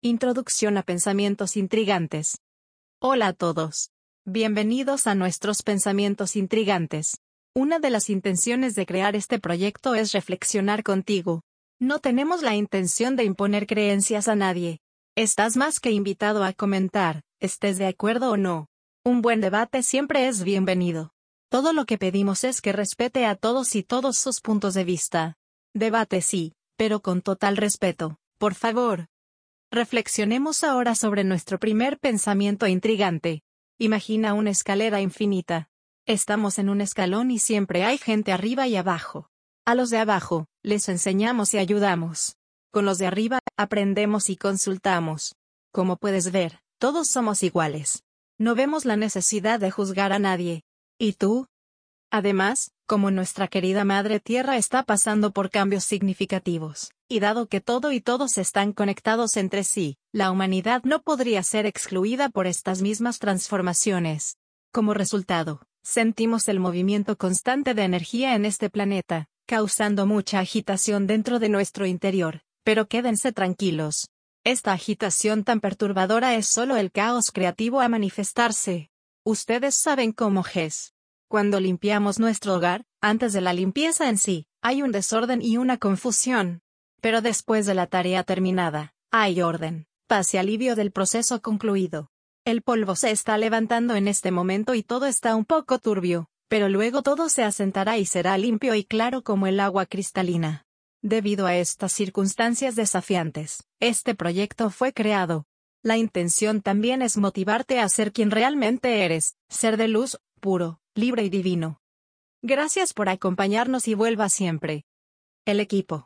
Introducción a pensamientos intrigantes. Hola a todos. Bienvenidos a nuestros pensamientos intrigantes. Una de las intenciones de crear este proyecto es reflexionar contigo. No tenemos la intención de imponer creencias a nadie. Estás más que invitado a comentar, estés de acuerdo o no. Un buen debate siempre es bienvenido. Todo lo que pedimos es que respete a todos y todos sus puntos de vista. Debate sí, pero con total respeto, por favor. Reflexionemos ahora sobre nuestro primer pensamiento intrigante. Imagina una escalera infinita. Estamos en un escalón y siempre hay gente arriba y abajo. A los de abajo, les enseñamos y ayudamos. Con los de arriba, aprendemos y consultamos. Como puedes ver, todos somos iguales. No vemos la necesidad de juzgar a nadie. ¿Y tú? Además, como nuestra querida Madre Tierra está pasando por cambios significativos, y dado que todo y todos están conectados entre sí, la humanidad no podría ser excluida por estas mismas transformaciones. Como resultado, sentimos el movimiento constante de energía en este planeta, causando mucha agitación dentro de nuestro interior, pero quédense tranquilos. Esta agitación tan perturbadora es solo el caos creativo a manifestarse. Ustedes saben cómo es. Cuando limpiamos nuestro hogar, antes de la limpieza en sí, hay un desorden y una confusión. Pero después de la tarea terminada, hay orden, paz y alivio del proceso concluido. El polvo se está levantando en este momento y todo está un poco turbio, pero luego todo se asentará y será limpio y claro como el agua cristalina. Debido a estas circunstancias desafiantes, este proyecto fue creado. La intención también es motivarte a ser quien realmente eres, ser de luz, puro, libre y divino. Gracias por acompañarnos y vuelva siempre. El equipo.